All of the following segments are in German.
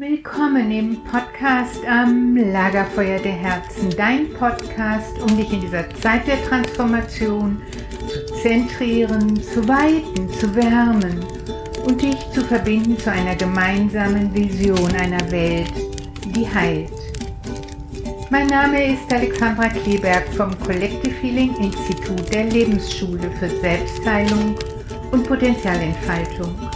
Willkommen im Podcast am Lagerfeuer der Herzen, dein Podcast, um dich in dieser Zeit der Transformation zu zentrieren, zu weiten, zu wärmen und dich zu verbinden zu einer gemeinsamen Vision einer Welt, die heilt. Mein Name ist Alexandra Kleberg vom Collective Healing Institut der Lebensschule für Selbstheilung und Potenzialentfaltung.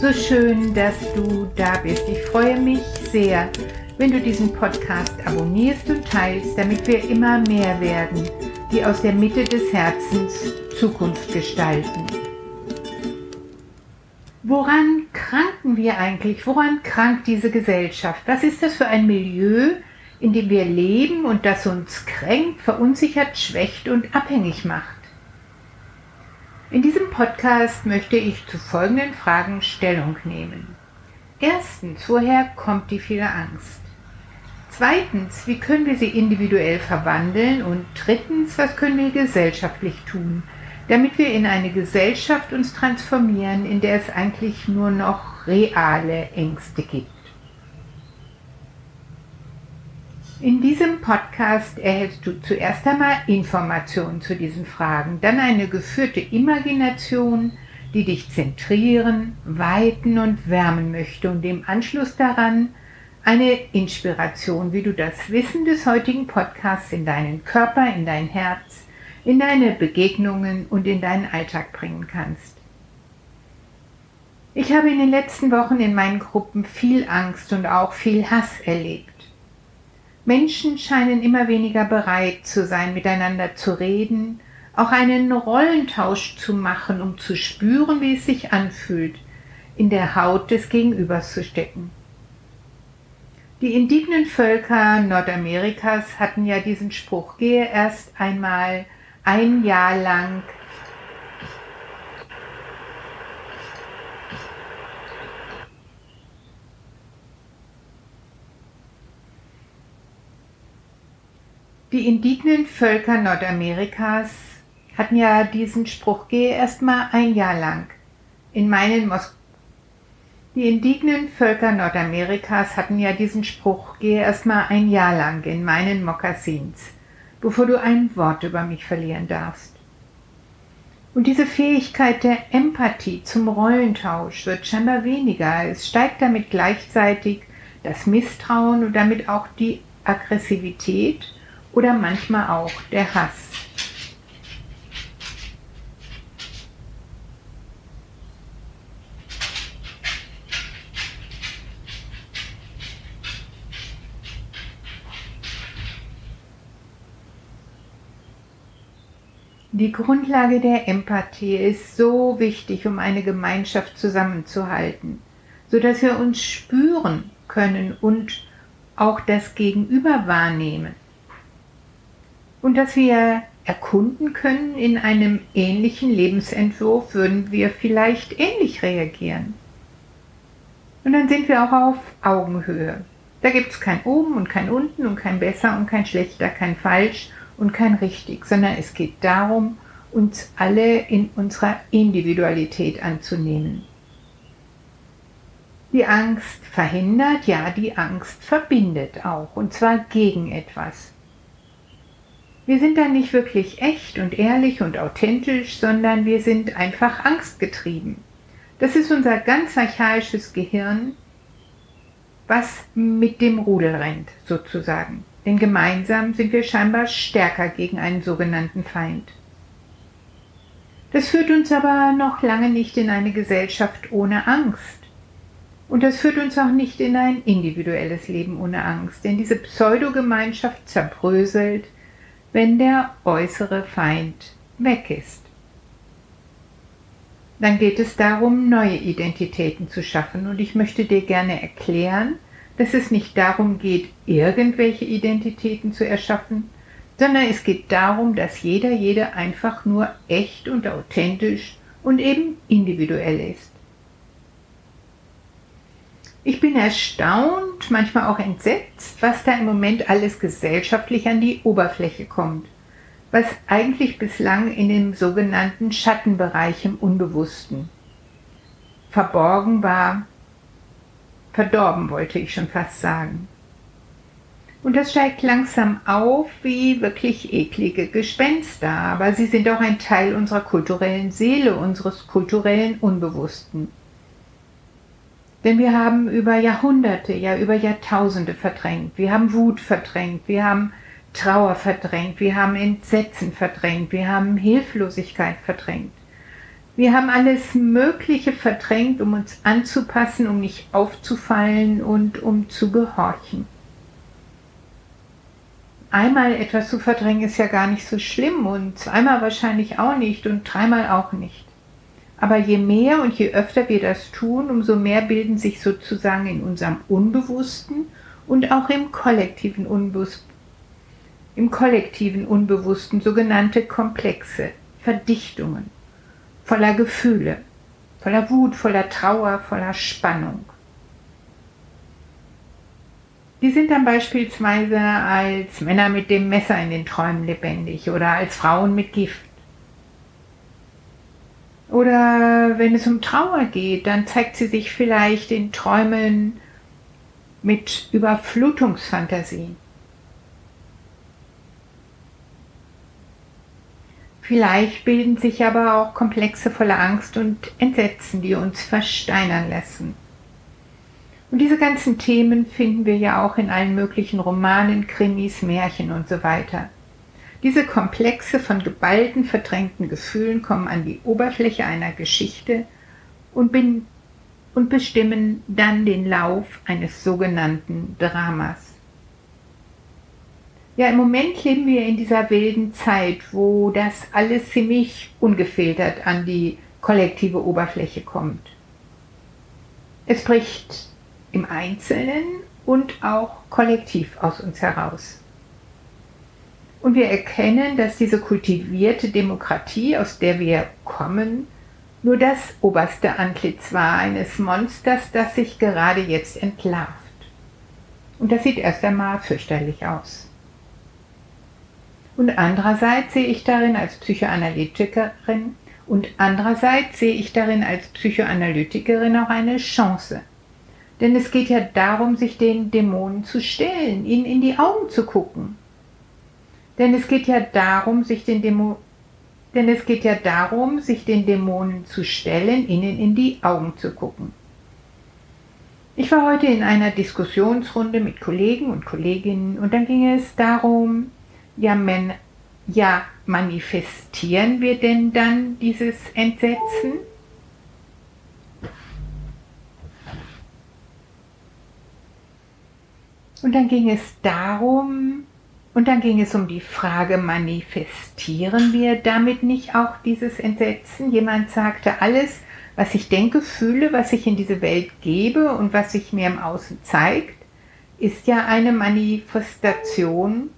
So schön, dass du da bist. Ich freue mich sehr, wenn du diesen Podcast abonnierst und teilst, damit wir immer mehr werden, die aus der Mitte des Herzens Zukunft gestalten. Woran kranken wir eigentlich? Woran krankt diese Gesellschaft? Was ist das für ein Milieu, in dem wir leben und das uns kränkt, verunsichert, schwächt und abhängig macht? In diesem Podcast möchte ich zu folgenden Fragen Stellung nehmen. Erstens, woher kommt die viele Angst? Zweitens, wie können wir sie individuell verwandeln? Und drittens, was können wir gesellschaftlich tun, damit wir in eine Gesellschaft uns transformieren, in der es eigentlich nur noch reale Ängste gibt? In diesem Podcast erhältst du zuerst einmal Informationen zu diesen Fragen, dann eine geführte Imagination, die dich zentrieren, weiten und wärmen möchte und im Anschluss daran eine Inspiration, wie du das Wissen des heutigen Podcasts in deinen Körper, in dein Herz, in deine Begegnungen und in deinen Alltag bringen kannst. Ich habe in den letzten Wochen in meinen Gruppen viel Angst und auch viel Hass erlebt. Menschen scheinen immer weniger bereit zu sein, miteinander zu reden, auch einen Rollentausch zu machen, um zu spüren, wie es sich anfühlt, in der Haut des Gegenübers zu stecken. Die indigenen Völker Nordamerikas hatten ja diesen Spruch, gehe erst einmal ein Jahr lang Die indigenen Völker Nordamerikas hatten ja diesen Spruch, gehe erst mal ein Jahr lang in meinen Mos Die indigenen Völker Nordamerikas hatten ja diesen Spruch, gehe erst mal ein Jahr lang in meinen Mokassins, bevor du ein Wort über mich verlieren darfst. Und diese Fähigkeit der Empathie zum Rollentausch wird scheinbar weniger. Es steigt damit gleichzeitig das Misstrauen und damit auch die Aggressivität oder manchmal auch der Hass. Die Grundlage der Empathie ist so wichtig, um eine Gemeinschaft zusammenzuhalten, so dass wir uns spüren können und auch das Gegenüber wahrnehmen und dass wir erkunden können, in einem ähnlichen Lebensentwurf würden wir vielleicht ähnlich reagieren. Und dann sind wir auch auf Augenhöhe. Da gibt es kein oben und kein unten und kein besser und kein schlechter, kein falsch und kein richtig, sondern es geht darum, uns alle in unserer Individualität anzunehmen. Die Angst verhindert, ja, die Angst verbindet auch, und zwar gegen etwas. Wir sind dann nicht wirklich echt und ehrlich und authentisch, sondern wir sind einfach angstgetrieben. Das ist unser ganz archaisches Gehirn, was mit dem Rudel rennt, sozusagen. Denn gemeinsam sind wir scheinbar stärker gegen einen sogenannten Feind. Das führt uns aber noch lange nicht in eine Gesellschaft ohne Angst. Und das führt uns auch nicht in ein individuelles Leben ohne Angst, denn diese Pseudogemeinschaft zerbröselt, wenn der äußere Feind weg ist. Dann geht es darum, neue Identitäten zu schaffen und ich möchte dir gerne erklären, dass es nicht darum geht, irgendwelche Identitäten zu erschaffen, sondern es geht darum, dass jeder, jede einfach nur echt und authentisch und eben individuell ist. Ich bin erstaunt, manchmal auch entsetzt, was da im Moment alles gesellschaftlich an die Oberfläche kommt, was eigentlich bislang in dem sogenannten Schattenbereich im Unbewussten verborgen war, verdorben wollte ich schon fast sagen. Und das steigt langsam auf wie wirklich eklige Gespenster, aber sie sind auch ein Teil unserer kulturellen Seele, unseres kulturellen Unbewussten. Denn wir haben über Jahrhunderte, ja über Jahrtausende verdrängt. Wir haben Wut verdrängt, wir haben Trauer verdrängt, wir haben Entsetzen verdrängt, wir haben Hilflosigkeit verdrängt. Wir haben alles Mögliche verdrängt, um uns anzupassen, um nicht aufzufallen und um zu gehorchen einmal etwas zu verdrängen ist ja gar nicht so schlimm und zweimal wahrscheinlich auch nicht und dreimal auch nicht. Aber je mehr und je öfter wir das tun, umso mehr bilden sich sozusagen in unserem Unbewussten und auch im kollektiven, Unbewusst, im kollektiven Unbewussten sogenannte Komplexe, Verdichtungen, voller Gefühle, voller Wut, voller Trauer, voller Spannung. Die sind dann beispielsweise als Männer mit dem Messer in den Träumen lebendig oder als Frauen mit Gift. Oder wenn es um Trauer geht, dann zeigt sie sich vielleicht in Träumen mit Überflutungsfantasien. Vielleicht bilden sich aber auch Komplexe voller Angst und Entsetzen, die uns versteinern lassen. Und diese ganzen Themen finden wir ja auch in allen möglichen Romanen, Krimis, Märchen und so weiter. Diese Komplexe von geballten, verdrängten Gefühlen kommen an die Oberfläche einer Geschichte und, bin, und bestimmen dann den Lauf eines sogenannten Dramas. Ja, im Moment leben wir in dieser wilden Zeit, wo das alles ziemlich ungefiltert an die kollektive Oberfläche kommt. Es bricht im Einzelnen und auch kollektiv aus uns heraus. Und wir erkennen, dass diese kultivierte Demokratie, aus der wir kommen, nur das oberste Antlitz war eines Monsters, das sich gerade jetzt entlarvt. Und das sieht erst einmal fürchterlich aus. Und andererseits sehe ich darin als Psychoanalytikerin und andererseits sehe ich darin als Psychoanalytikerin auch eine Chance, denn es geht ja darum, sich den Dämonen zu stellen, ihnen in die Augen zu gucken. Denn es geht ja darum, sich den Dämo denn es geht ja darum, sich den Dämonen zu stellen, ihnen in die Augen zu gucken. Ich war heute in einer Diskussionsrunde mit Kollegen und Kolleginnen und dann ging es darum, ja, men, ja manifestieren wir denn dann dieses Entsetzen? Und dann ging es darum, und dann ging es um die Frage, manifestieren wir damit nicht auch dieses Entsetzen? Jemand sagte, alles, was ich denke, fühle, was ich in diese Welt gebe und was sich mir im Außen zeigt, ist ja eine Manifestation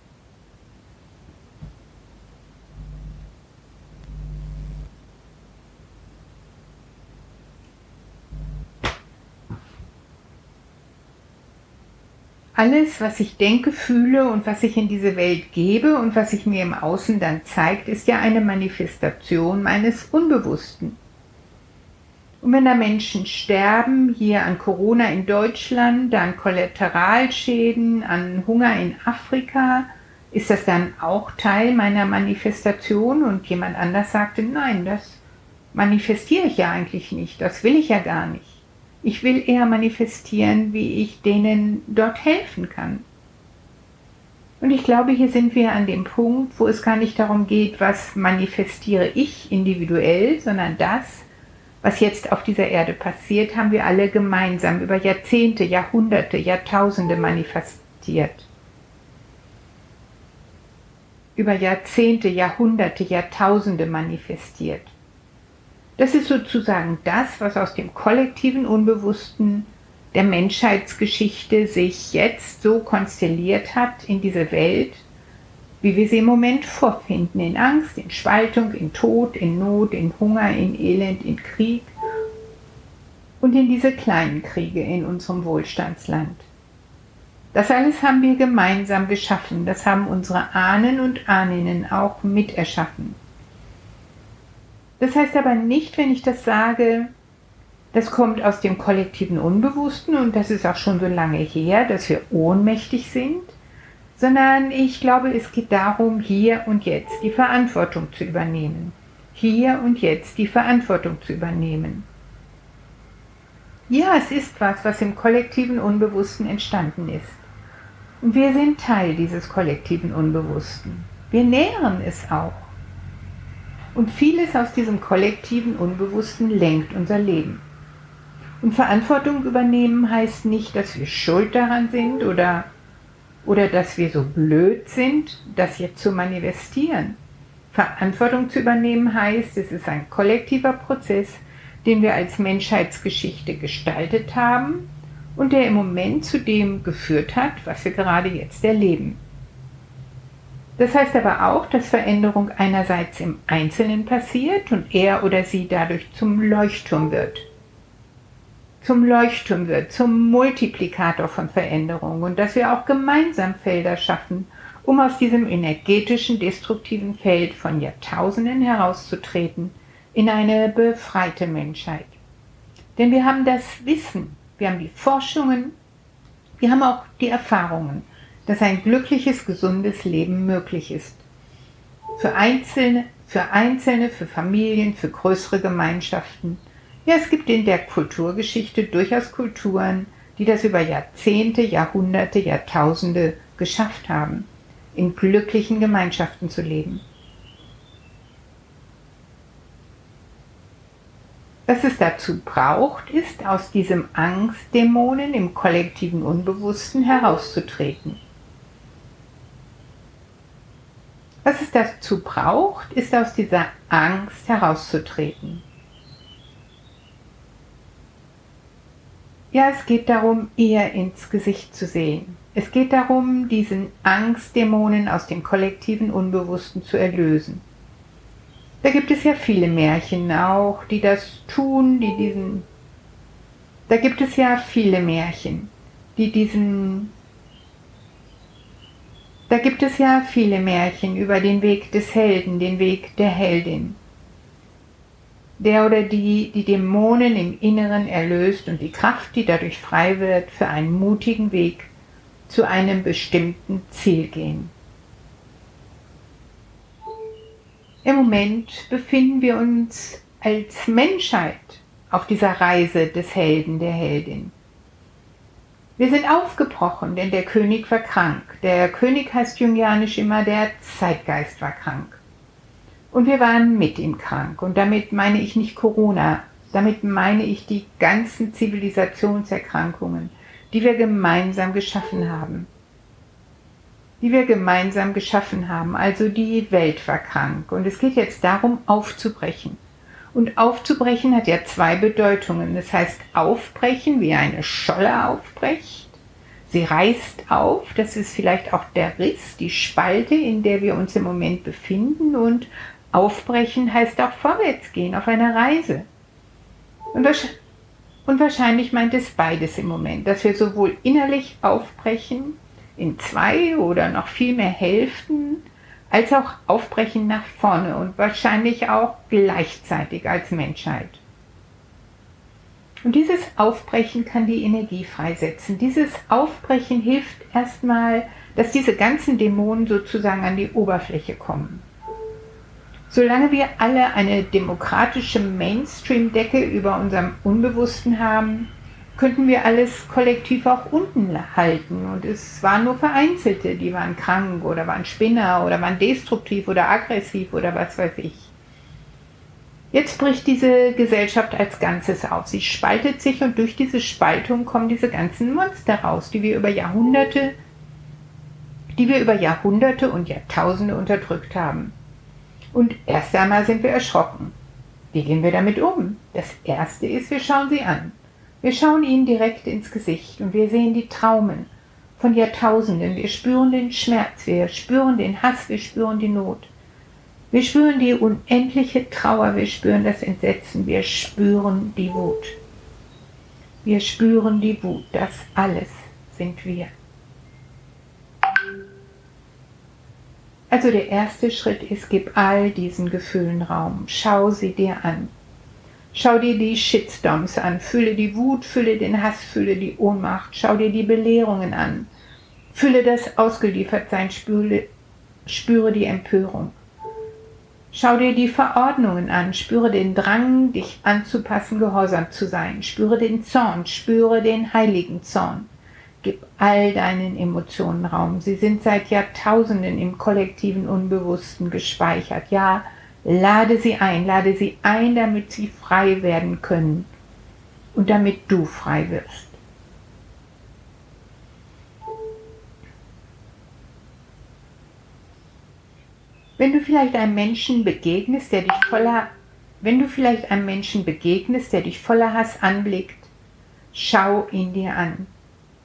alles, was ich denke, fühle und was ich in diese Welt gebe und was sich mir im Außen dann zeigt, ist ja eine Manifestation meines Unbewussten. Und wenn da Menschen sterben, hier an Corona in Deutschland, an Kollateralschäden, an Hunger in Afrika, ist das dann auch Teil meiner Manifestation? Und jemand anders sagte, nein, das manifestiere ich ja eigentlich nicht, das will ich ja gar nicht. Ich will eher manifestieren, wie ich denen dort helfen kann. Und ich glaube, hier sind wir an dem Punkt, wo es gar nicht darum geht, was manifestiere ich individuell, sondern das, was jetzt auf dieser Erde passiert, haben wir alle gemeinsam über Jahrzehnte, Jahrhunderte, Jahrtausende manifestiert. Über Jahrzehnte, Jahrhunderte, Jahrtausende manifestiert. Das ist sozusagen das, was aus dem kollektiven Unbewussten der Menschheitsgeschichte sich jetzt so konstelliert hat in diese Welt, wie wir sie im Moment vorfinden, in Angst, in Spaltung, in Tod, in Not, in Hunger, in Elend, in Krieg und in diese kleinen Kriege in unserem Wohlstandsland. Das alles haben wir gemeinsam geschaffen, das haben unsere Ahnen und Ahninnen auch miterschaffen. Das heißt aber nicht, wenn ich das sage, Das kommt aus dem kollektiven Unbewussten und das ist auch schon so lange her, dass wir ohnmächtig sind, sondern ich glaube, es geht darum, hier und jetzt die Verantwortung zu übernehmen. Hier und jetzt die Verantwortung zu übernehmen. Ja, es ist was, was im kollektiven Unbewussten entstanden ist. Und wir sind Teil dieses kollektiven Unbewussten. Wir nähren es auch. Und vieles aus diesem kollektiven Unbewussten lenkt unser Leben. Und Verantwortung übernehmen heißt nicht, dass wir schuld daran sind oder, oder dass wir so blöd sind, das jetzt zu manifestieren. Verantwortung zu übernehmen heißt, es ist ein kollektiver Prozess, den wir als Menschheitsgeschichte gestaltet haben und der im Moment zu dem geführt hat, was wir gerade jetzt erleben. Das heißt aber auch, dass Veränderung einerseits im Einzelnen passiert und er oder sie dadurch zum Leuchtturm wird. Zum Leuchtturm wird, zum Multiplikator von Veränderung. Und dass wir auch gemeinsam Felder schaffen, um aus diesem energetischen, destruktiven Feld von Jahrtausenden herauszutreten in eine befreite Menschheit. Denn wir haben das Wissen, wir haben die Forschungen, wir haben auch die Erfahrungen, dass ein glückliches, gesundes Leben möglich ist. Für Einzelne, für Einzelne, für Familien, für größere Gemeinschaften – ja, es gibt in der Kulturgeschichte durchaus Kulturen, die das über Jahrzehnte, Jahrhunderte, Jahrtausende geschafft haben, in glücklichen Gemeinschaften zu leben. Was es dazu braucht, ist, aus diesem Angstdämonen im kollektiven Unbewussten herauszutreten. Was es dazu braucht, ist, aus dieser Angst herauszutreten. Ja, es geht darum, ihr ins Gesicht zu sehen. Es geht darum, diesen Angstdämonen aus dem kollektiven Unbewussten zu erlösen. Da gibt es ja viele Märchen auch, die das tun, die diesen. Da gibt es ja viele Märchen, die diesen. Da gibt es ja viele Märchen über den Weg des Helden, den Weg der Heldin der oder die die Dämonen im Inneren erlöst und die Kraft, die dadurch frei wird, für einen mutigen Weg zu einem bestimmten Ziel gehen. Im Moment befinden wir uns als Menschheit auf dieser Reise des Helden, der Heldin. Wir sind aufgebrochen, denn der König war krank. Der König heißt jungianisch immer, der Zeitgeist war krank. Und wir waren mit ihm krank. Und damit meine ich nicht Corona, damit meine ich die ganzen Zivilisationserkrankungen, die wir gemeinsam geschaffen haben. Die wir gemeinsam geschaffen haben. Also die Welt war krank. Und es geht jetzt darum, aufzubrechen. Und aufzubrechen hat ja zwei Bedeutungen. Das heißt, aufbrechen, wie eine Scholle aufbrecht. Sie reißt auf, das ist vielleicht auch der Riss, die Spalte, in der wir uns im Moment befinden. Und Aufbrechen heißt auch vorwärts gehen auf einer Reise. Und, und wahrscheinlich meint es beides im Moment, dass wir sowohl innerlich aufbrechen in zwei oder noch viel mehr Hälften, als auch aufbrechen nach vorne und wahrscheinlich auch gleichzeitig als Menschheit. Und dieses Aufbrechen kann die Energie freisetzen. Dieses Aufbrechen hilft erstmal, dass diese ganzen Dämonen sozusagen an die Oberfläche kommen. Solange wir alle eine demokratische Mainstream-Decke über unserem Unbewussten haben, könnten wir alles kollektiv auch unten halten. Und es waren nur Vereinzelte, die waren krank oder waren Spinner oder waren destruktiv oder aggressiv oder was weiß ich. Jetzt bricht diese Gesellschaft als Ganzes auf. Sie spaltet sich und durch diese Spaltung kommen diese ganzen Monster raus, die wir über Jahrhunderte, die wir über Jahrhunderte und Jahrtausende unterdrückt haben. Und erst einmal sind wir erschrocken. Wie gehen wir damit um? Das Erste ist, wir schauen sie an. Wir schauen ihnen direkt ins Gesicht und wir sehen die Traumen von Jahrtausenden. Wir spüren den Schmerz, wir spüren den Hass, wir spüren die Not. Wir spüren die unendliche Trauer, wir spüren das Entsetzen, wir spüren die Wut. Wir spüren die Wut, das alles sind wir. Also der erste Schritt ist, gib all diesen Gefühlen Raum. Schau sie dir an. Schau dir die Shitstorms an, fühle die Wut, fühle den Hass, fühle die Ohnmacht, schau dir die Belehrungen an, fühle das Ausgeliefertsein, spüre, spüre die Empörung. Schau dir die Verordnungen an, spüre den Drang, dich anzupassen, gehorsam zu sein, spüre den Zorn, spüre den heiligen Zorn. Gib all deinen Emotionen Raum. Sie sind seit Jahrtausenden im kollektiven Unbewussten gespeichert. Ja, lade sie ein, lade sie ein, damit sie frei werden können und damit du frei wirst. Wenn du vielleicht einem Menschen begegnest, der dich voller, wenn du vielleicht einem Menschen begegnest, der dich voller Hass anblickt, schau ihn dir an.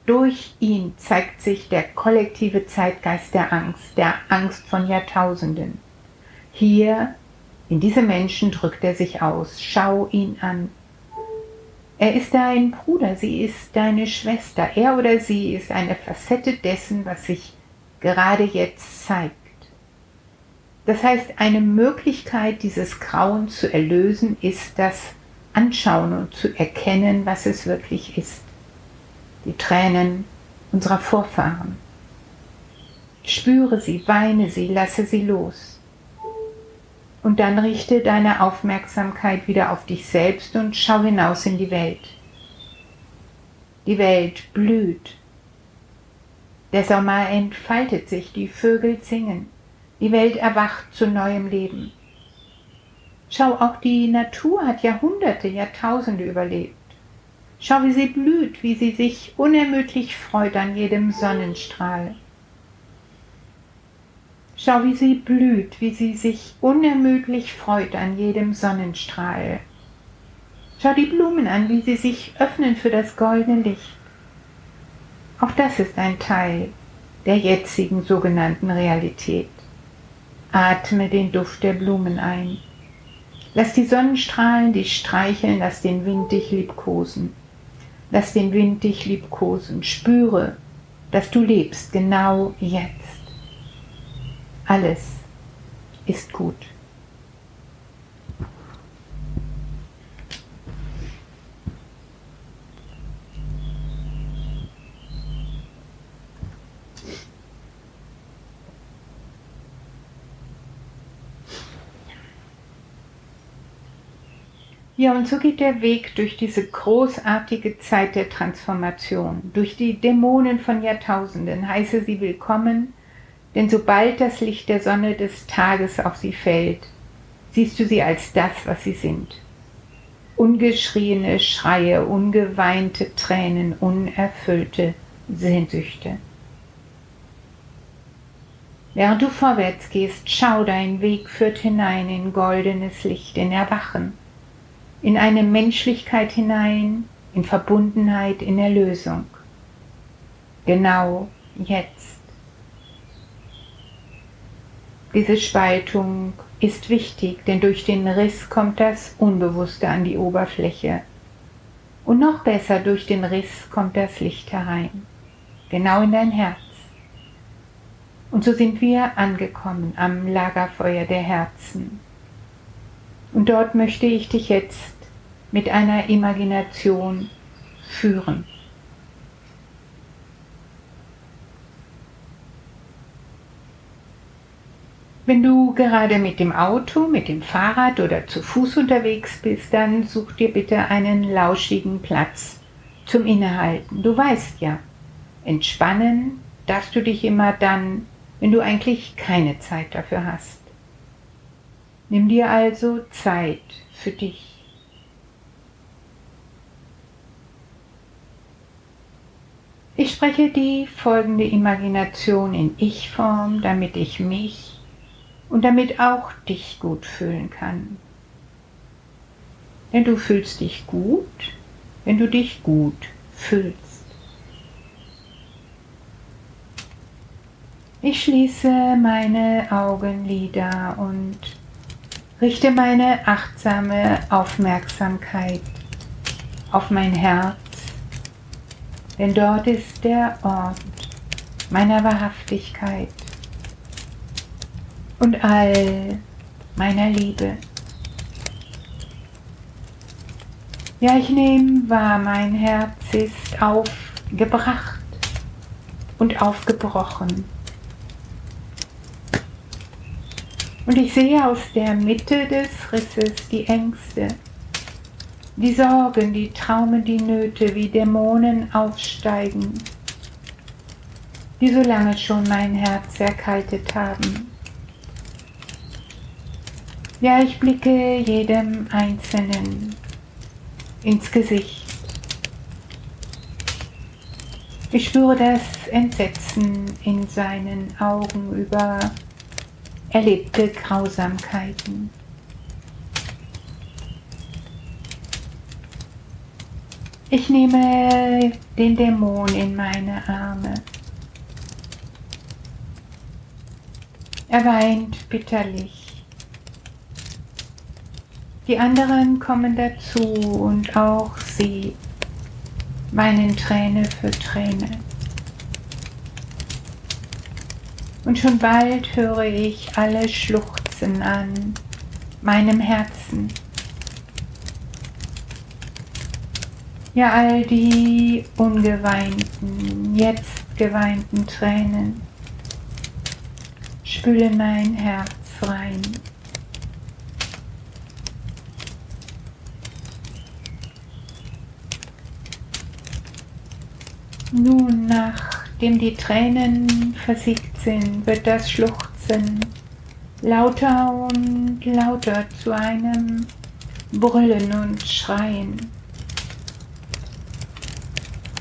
Durch ihn zeigt sich der kollektive Zeitgeist der Angst, der Angst von Jahrtausenden. Hier, in diesem Menschen drückt er sich aus. Schau ihn an. Er ist dein Bruder, sie ist deine Schwester. Er oder sie ist eine Facette dessen, was sich gerade jetzt zeigt. Das heißt, eine Möglichkeit, dieses Grauen zu erlösen, ist das Anschauen und zu erkennen, was es wirklich ist. Die Tränen unserer Vorfahren. Spüre sie, weine sie, lasse sie los. Und dann richte deine Aufmerksamkeit wieder auf dich selbst und schau hinaus in die Welt. Die Welt blüht. Der Sommer entfaltet sich, die Vögel singen. Die Welt erwacht zu neuem Leben. Schau, auch die Natur hat Jahrhunderte, Jahrtausende überlebt. Schau, wie sie blüht, wie sie sich unermüdlich freut an jedem Sonnenstrahl. Schau, wie sie blüht, wie sie sich unermüdlich freut an jedem Sonnenstrahl. Schau die Blumen an, wie sie sich öffnen für das goldene Licht. Auch das ist ein Teil der jetzigen sogenannten Realität. Atme den Duft der Blumen ein. Lass die Sonnenstrahlen dich streicheln, lass den Wind dich liebkosen. Lass den Wind dich liebkosen. Spüre, dass du lebst genau jetzt. Alles ist gut. Ja, und so geht der Weg durch diese großartige Zeit der Transformation, durch die Dämonen von Jahrtausenden. Heiße sie willkommen, denn sobald das Licht der Sonne des Tages auf sie fällt, siehst du sie als das, was sie sind. Ungeschriene Schreie, ungeweinte Tränen, unerfüllte Sehnsüchte. Während du vorwärts gehst, schau, dein Weg führt hinein in goldenes Licht, in Erwachen in eine Menschlichkeit hinein, in Verbundenheit, in Erlösung. Genau jetzt. Diese Spaltung ist wichtig, denn durch den Riss kommt das Unbewusste an die Oberfläche. Und noch besser, durch den Riss kommt das Licht herein, genau in dein Herz. Und so sind wir angekommen am Lagerfeuer der Herzen. Und dort möchte ich dich jetzt mit einer Imagination führen. Wenn du gerade mit dem Auto, mit dem Fahrrad oder zu Fuß unterwegs bist, dann such dir bitte einen lauschigen Platz zum Innehalten. Du weißt ja, entspannen darfst du dich immer dann, wenn du eigentlich keine Zeit dafür hast. Nimm dir also Zeit für dich. Ich spreche die folgende Imagination in Ich-Form, damit ich mich und damit auch dich gut fühlen kann. Denn du fühlst dich gut, wenn du dich gut fühlst. Ich schließe meine Augenlider und richte meine achtsame Aufmerksamkeit auf mein Herz, denn dort ist der Ort meiner Wahrhaftigkeit und all meiner Liebe. Ja, ich nehme wahr, mein Herz ist aufgebracht und aufgebrochen. Und ich sehe aus der Mitte des Risses die Ängste, die Sorgen, die Traumen, die Nöte wie Dämonen aufsteigen, die so lange schon mein Herz erkaltet haben. Ja, ich blicke jedem Einzelnen ins Gesicht. Ich spüre das Entsetzen in seinen Augen über erlebte Grausamkeiten. Ich nehme den Dämon in meine Arme. Er weint bitterlich. Die anderen kommen dazu und auch sie weinen Träne für Träne. und schon bald höre ich alle Schluchzen an meinem Herzen. Ja, all die ungeweinten, jetzt geweinten Tränen spülen mein Herz rein. Nun, nachdem die Tränen versiegt sind, wird das Schluchzen lauter und lauter zu einem Brüllen und Schreien.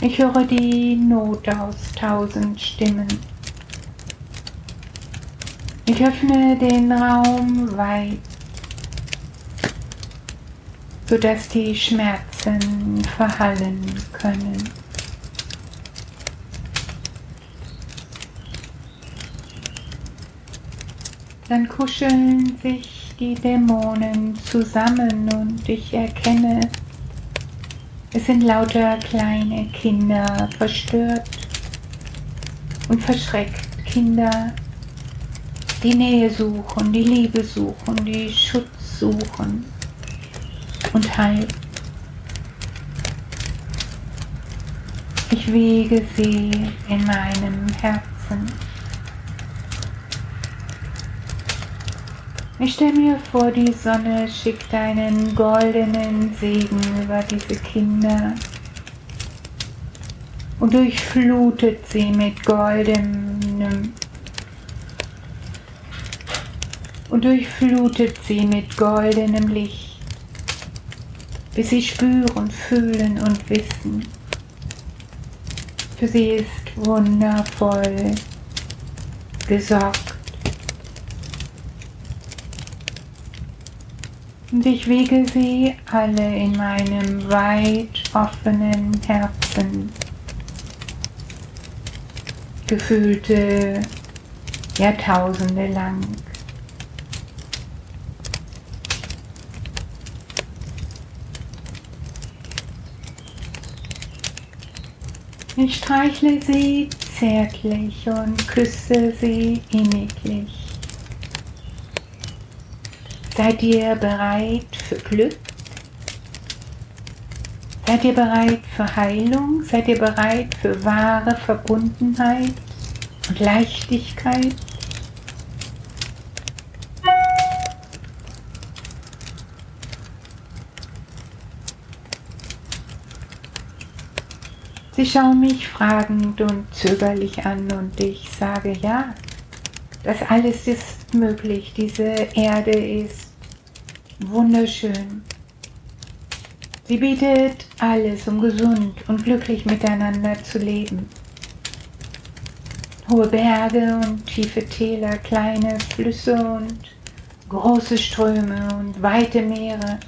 Ich höre die Not aus tausend Stimmen. Ich öffne den Raum weit, sodass die Schmerzen verhallen können. Dann kuscheln sich die Dämonen zusammen und ich erkenne, es sind lauter kleine Kinder, verstört und verschreckt Kinder, die Nähe suchen, die Liebe suchen, die Schutz suchen und Halt. Ich wiege sie in meinem Herzen. Ich stelle mir vor, die Sonne schickt einen goldenen Segen über diese Kinder und durchflutet sie mit goldenem und durchflutet sie mit goldenem Licht, bis sie spüren, fühlen und wissen. Für sie ist wundervoll gesorgt. Und ich wiege sie alle in meinem weit offenen Herzen. Gefühlte Jahrtausende lang. Ich streichle sie zärtlich und küsse sie inniglich. Seid ihr bereit für Glück? Seid ihr bereit für Heilung? Seid ihr bereit für wahre Verbundenheit und Leichtigkeit? Sie schauen mich fragend und zögerlich an und ich sage ja, das alles ist möglich. Diese Erde ist wunderschön. Sie bietet alles, um gesund und glücklich miteinander zu leben. Hohe Berge und tiefe Täler, kleine Flüsse und große Ströme und weite Meere,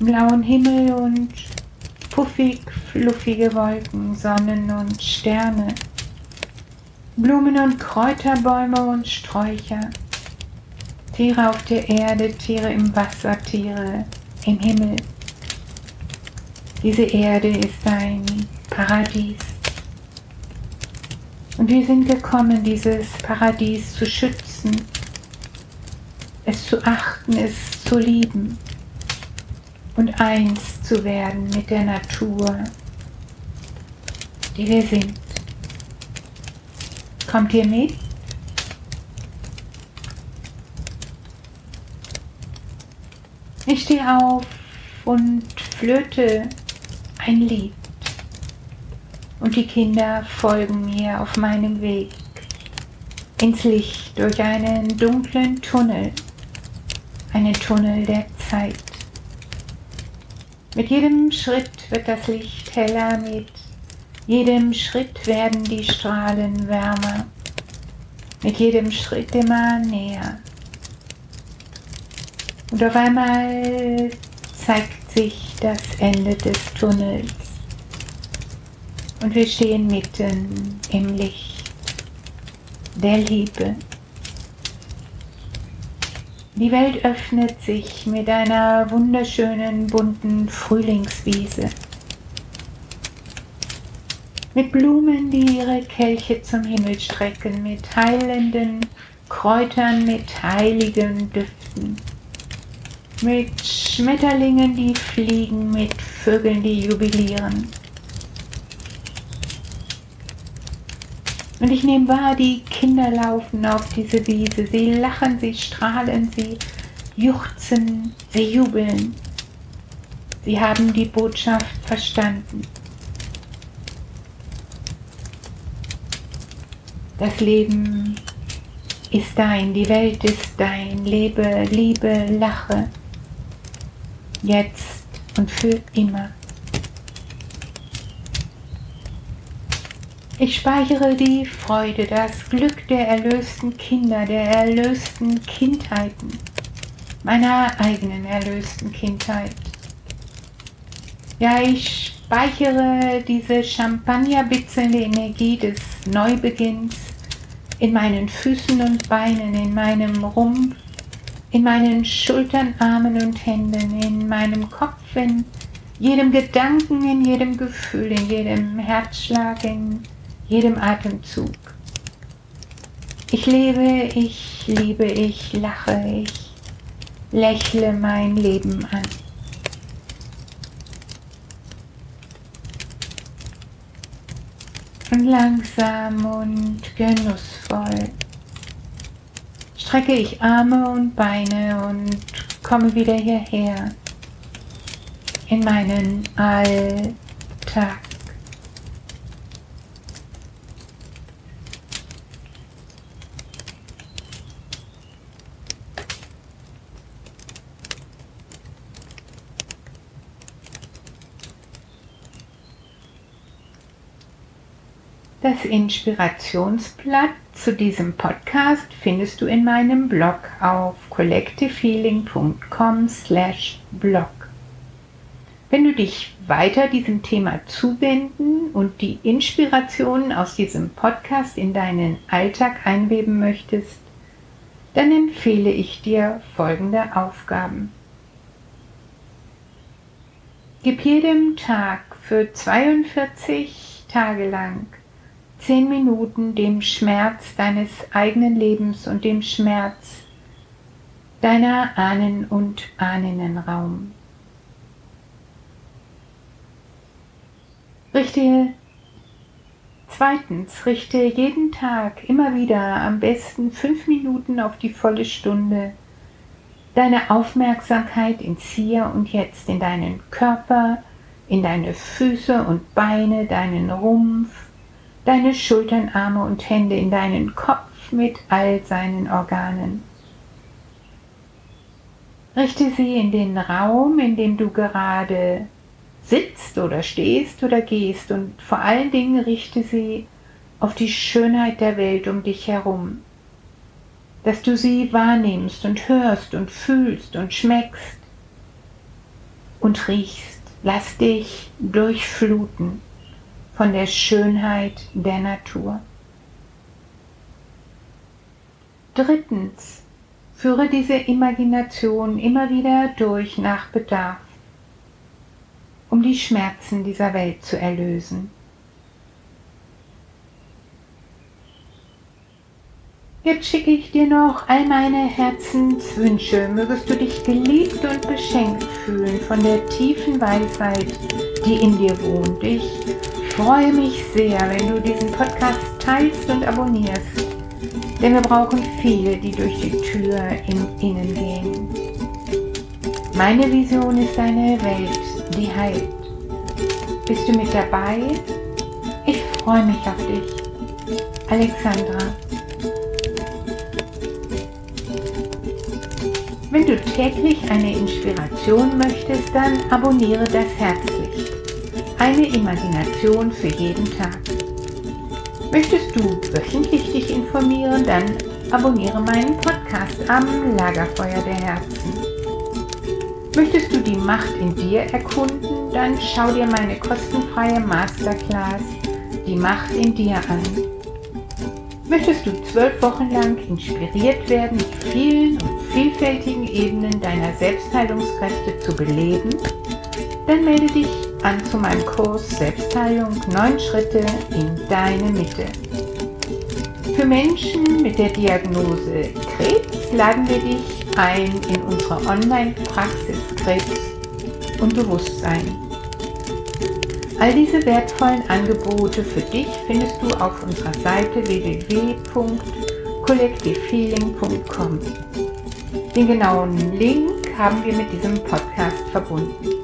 blauen Himmel und puffig fluffige Wolken, Sonnen und Sterne, Blumen und Kräuterbäume und Sträucher, Tiere auf der Erde, Tiere im Wasser, Tiere im Himmel. Diese Erde ist ein Paradies. Und wir sind gekommen, dieses Paradies zu schützen, es zu achten, es zu lieben. und eins zu werden mit der Natur, die wir sind. Kommt ihr mit? Ich stehe auf und flöte ein Lied. Und die Kinder folgen mir auf meinem Weg ins Licht durch einen dunklen Tunnel, einen Tunnel der Zeit. Mit jedem Schritt wird das Licht heller, mit jedem Schritt werden die Strahlen wärmer, mit jedem Schritt immer näher. Und auf einmal zeigt sich das Ende des Tunnels und wir stehen mitten im Licht der Liebe. Die Welt öffnet sich mit einer wunderschönen bunten Frühlingswiese. Mit Blumen, die ihre Kelche zum Himmel strecken, mit heilenden Kräutern, mit heiligen Düften mit Schmetterlingen, die fliegen, mit Vögeln, die jubilieren. Und ich nehme wahr, die Kinder laufen auf diese Wiese. Sie lachen, sie strahlen, sie juchzen, sie jubeln. Sie haben die Botschaft verstanden. Das Leben ist dein, die Welt ist dein. Lebe, liebe, lache jetzt und für immer. Ich speichere die Freude, das Glück der erlösten Kinder, der erlösten Kindheiten, meiner eigenen erlösten Kindheit. Ja, ich speichere diese champagnerbitzelnde Energie des Neubeginns in meinen Füßen und Beinen, in meinem Rumpf, in meinen Schultern, Armen und Händen, in meinem Kopf, in jedem Gedanken, in jedem Gefühl, in jedem Herzschlag, in jedem Atemzug. Ich lebe, ich liebe, ich lache, ich lächle mein Leben an. Und langsam und genussvoll strecke ich Arme und Beine und komme wieder hierher in meinen Alltag. Das Inspirationsblatt zu diesem Podcast findest du in meinem Blog auf collectivehealing.com/blog. Wenn du dich weiter diesem Thema zuwenden und die Inspirationen aus diesem Podcast in deinen Alltag einweben möchtest, dann empfehle ich dir folgende Aufgaben. Gib jedem Tag für 42 Tage lang zehn Minuten dem Schmerz deines eigenen Lebens und dem Schmerz deiner Ahnen und Ahnen Raum. Richte zweitens, richte jeden Tag immer wieder am besten fünf Minuten auf die volle Stunde deine Aufmerksamkeit ins Hier und Jetzt, in deinen Körper, in deine Füße und Beine, deinen Rumpf, deine Schultern, Arme und Hände in deinen Kopf mit all seinen Organen. Richte sie in den Raum, in dem du gerade sitzt oder stehst oder gehst und vor allen Dingen richte sie auf die Schönheit der Welt um dich herum, dass du sie wahrnimmst und hörst und fühlst und schmeckst und riechst. Lass dich durchfluten von der Schönheit der Natur. Drittens, führe diese Imagination immer wieder durch nach Bedarf, um die Schmerzen dieser Welt zu erlösen. Jetzt schicke ich dir noch all meine Herzenswünsche. Mögest du dich geliebt und beschenkt fühlen von der tiefen Weisheit, die in dir wohnt. Ich freue mich sehr, wenn du diesen Podcast teilst und abonnierst. Denn wir brauchen viele, die durch die Tür in innen gehen. Meine Vision ist eine Welt, die heilt. Bist du mit dabei? Ich freue mich auf dich. Alexandra. Wenn du täglich eine Inspiration möchtest, dann abonniere das Herzlicht. Eine Imagination für jeden Tag. Möchtest du wöchentlich dich informieren, dann abonniere meinen Podcast am Lagerfeuer der Herzen. Möchtest du die Macht in dir erkunden, dann schau dir meine kostenfreie Masterclass Die Macht in dir an. Möchtest du zwölf Wochen lang inspiriert werden, die vielen und vielfältigen Ebenen deiner Selbstheilungskräfte zu beleben? Dann melde dich an zu meinem Kurs Selbstheilung 9 Schritte in deine Mitte. Für Menschen mit der Diagnose Krebs laden wir dich ein in unsere Online-Praxis Krebs und Bewusstsein. All diese wertvollen Angebote für dich findest du auf unserer Seite www.collectivefeeling.com. Den genauen Link haben wir mit diesem Podcast verbunden.